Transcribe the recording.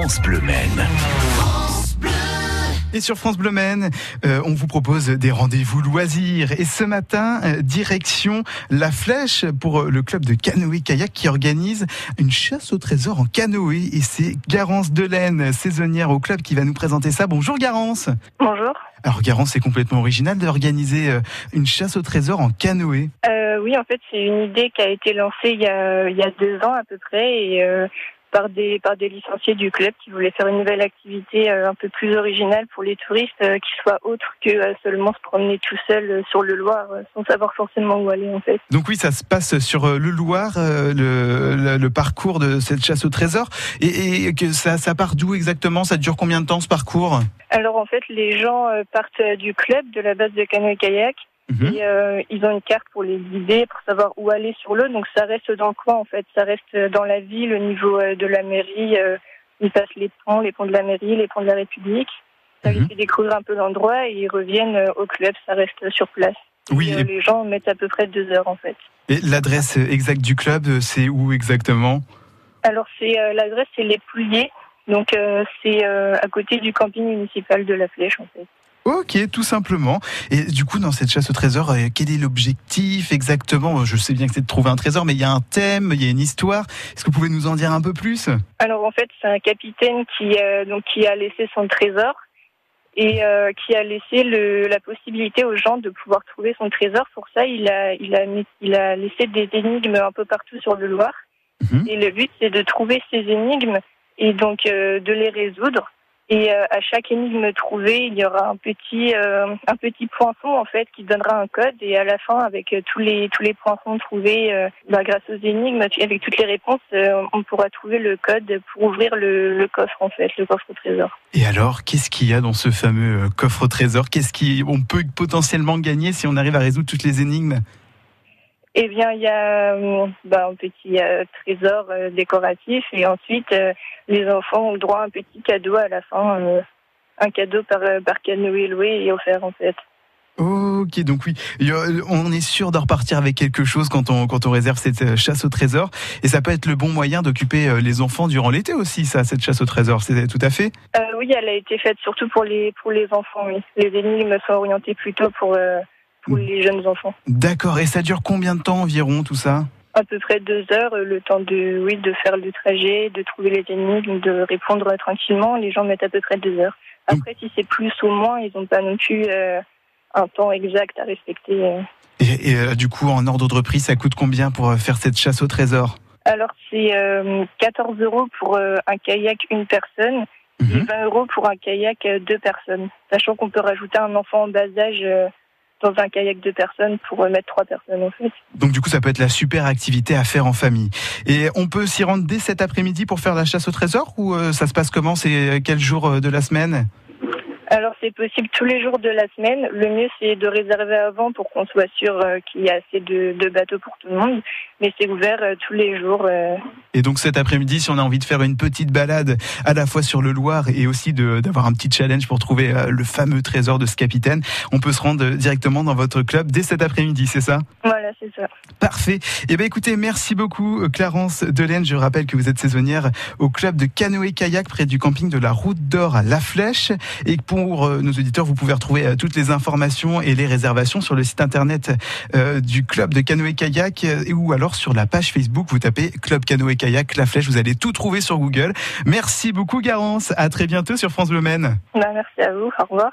France Bleu Maine. Et sur France Bleu Maine, euh, on vous propose des rendez-vous loisirs. Et ce matin, euh, direction La Flèche pour euh, le club de canoë-kayak qui organise une chasse au trésor en canoë. Et c'est Garance Delaine, saisonnière au club, qui va nous présenter ça. Bonjour Garance. Bonjour. Alors Garance, c'est complètement original d'organiser euh, une chasse au trésor en canoë. Euh, oui, en fait, c'est une idée qui a été lancée il y a, il y a deux ans à peu près et euh, par des par des licenciés du club qui voulaient faire une nouvelle activité euh, un peu plus originale pour les touristes, euh, qui soit autre que euh, seulement se promener tout seul euh, sur le Loir euh, sans savoir forcément où aller en fait. Donc oui, ça se passe sur euh, le Loir, euh, le, le- le parcours de cette chasse au trésor. Et, et que ça, ça part d'où exactement? Ça dure combien de temps ce parcours? Alors en fait, les gens euh, partent du club de la base de canoë-kayak Mhm. et euh, ils ont une carte pour les guider, pour savoir où aller sur l'eau. Donc ça reste dans le coin en fait, ça reste dans la ville au niveau euh, de la mairie. euh, ils passent les ponts, les ponts de la mairie, les ponts de la République. Ça les Mhm. fait découvrir un peu l'endroit et ils reviennent au club, ça reste sur place. Oui, Et, et, les gens mettent à peu près deux heures en fait. et l'adresse exacte du club, c'est où exactement? Alors c'est euh, l'adresse c'est les Pouliers, donc euh, c'est euh, à côté du camping municipal de la Flèche en fait. Ok, tout simplement. Et du coup, dans cette chasse au trésor, euh, quel est l'objectif exactement? Je sais bien que c'est de trouver un trésor, mais il y a un thème, il y a une histoire. Est-ce que vous pouvez nous en dire un peu plus? Alors en fait, c'est un capitaine qui euh, donc qui a laissé son trésor et euh, qui a laissé le, la possibilité aux gens de pouvoir trouver son trésor. Pour ça, il a il a mis- il a laissé des énigmes un peu partout sur le Loir. Mhm. Et le but, c'est de trouver ces énigmes et donc euh, de les résoudre. Et euh, à chaque énigme trouvée, il y aura un petit euh, un petit poinçon en fait qui donnera un code. Et à la fin, avec euh, tous les tous les poinçons trouvés, euh, bah, grâce aux énigmes, avec toutes les réponses, euh, on pourra trouver le code pour ouvrir le, le coffre en fait, le coffre au trésor. Et alors, qu'est-ce qu'il y a dans ce fameux euh, coffre au trésor? Qu'est-ce qu'on peut potentiellement gagner si on arrive à résoudre toutes les énigmes? Eh bien, il y a euh, bah, un petit euh, trésor euh, décoratif et ensuite euh, les enfants ont le droit à un petit cadeau à la fin, un cadeau par, par canoë loué et offert en fait. Ok, donc oui, on est sûr de repartir avec quelque chose quand on, quand on réserve cette chasse au trésor. Et ça peut être le bon moyen d'occuper les enfants durant l'été aussi, ça, cette chasse au trésor, c'est tout à fait? Oui, elle a été faite surtout pour les pour les enfants. Oui. Les énigmes sont orientées plutôt pour pour Mm. les jeunes enfants. D'accord, et ça dure combien de temps environ tout ça? À peu près deux heures, euh, le temps de oui de faire le trajet, de trouver les énigmes, de répondre tranquillement. Les gens mettent à peu près deux heures. Après, si c'est plus ou moins, ils n'ont pas non plus euh, un temps exact à respecter. euh. Et, et, euh, du coup, en ordre de prix, ça coûte combien pour faire cette chasse au trésor? Alors, c'est euh, 14 euros pour un kayak une personne et Mhm. 20 euros pour un kayak deux personnes. Sachant qu'on peut rajouter un enfant en bas âge dans un kayak deux personnes pour euh, mettre trois personnes en. Donc du coup, ça peut être la super activité à faire en famille. Et on peut s'y rendre dès cet après-midi pour faire la chasse au trésor ou euh, ça se passe comment? C'est euh, quel jour de la semaine? Alors, c'est possible tous les jours de la semaine. Le mieux, c'est de réserver avant pour qu'on soit sûr euh, qu'il y a assez de, de bateaux pour tout le monde. Mais c'est ouvert euh, tous les jours. euh. Et donc cet après-midi, si on a envie de faire une petite balade à la fois sur le Loir et aussi d'avoir un petit challenge pour trouver le fameux trésor de ce capitaine, on peut se rendre directement dans votre club dès cet après-midi, c'est ça? Voilà, c'est ça. Parfait. Eh bien écoutez, merci beaucoup euh, Clarence Delaine. Je rappelle que vous êtes saisonnière au club de canoë-kayak près du camping de la Route d'Or à La Flèche. Et pour euh, nos auditeurs, vous pouvez retrouver euh, toutes les informations et les réservations sur le site internet du club de canoë-kayak ou alors sur la page Facebook, vous tapez Club canoë-kayak La Flèche, vous allez tout trouver sur Google. Merci beaucoup Garance. À très bientôt sur France Bleu Maine. Bah, merci à vous. Au revoir.